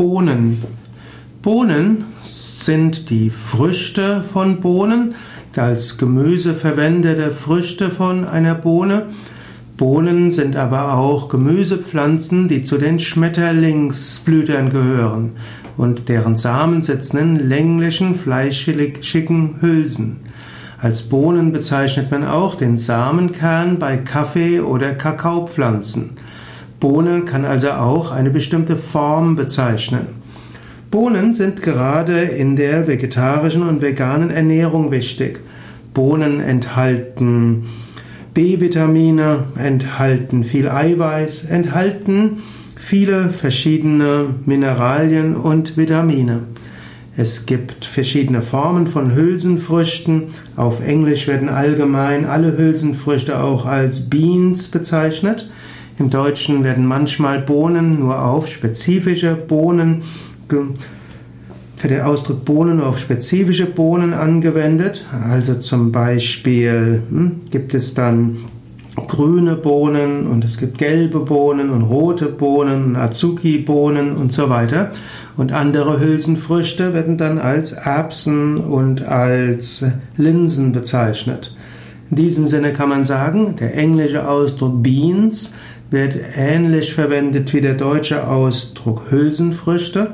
Bohnen. Bohnen sind die Früchte von Bohnen, als Gemüse verwendete Früchte von einer Bohne. Bohnen sind aber auch Gemüsepflanzen, die zu den Schmetterlingsblütern gehören und deren Samen sitzen in länglichen, fleischigen Hülsen. Als Bohnen bezeichnet man auch den Samenkern bei Kaffee- oder Kakaopflanzen. Bohnen kann also auch eine bestimmte Form bezeichnen. Bohnen sind gerade in der vegetarischen und veganen Ernährung wichtig. Bohnen enthalten B-Vitamine, enthalten viel Eiweiß, enthalten viele verschiedene Mineralien und Vitamine. Es gibt verschiedene Formen von Hülsenfrüchten. Auf Englisch werden allgemein alle Hülsenfrüchte auch als Beans bezeichnet. Im Deutschen werden manchmal Bohnen nur auf spezifische Bohnen, für den Ausdruck Bohnen nur auf spezifische Bohnen angewendet. Also zum Beispiel hm, gibt es dann grüne Bohnen und es gibt gelbe Bohnen und rote Bohnen, Azuki-Bohnen und so weiter. Und andere Hülsenfrüchte werden dann als Erbsen und als Linsen bezeichnet. In diesem Sinne kann man sagen, der englische Ausdruck Beans wird ähnlich verwendet wie der deutsche Ausdruck Hülsenfrüchte.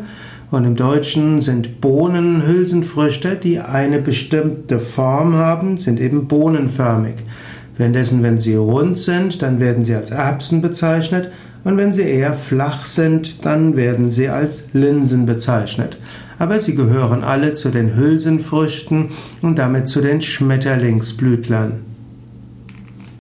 Und im Deutschen sind Bohnen Hülsenfrüchte, die eine bestimmte Form haben, sind eben bohnenförmig. Währenddessen, wenn sie rund sind, dann werden sie als Erbsen bezeichnet und wenn sie eher flach sind, dann werden sie als Linsen bezeichnet. Aber sie gehören alle zu den Hülsenfrüchten und damit zu den Schmetterlingsblütlern.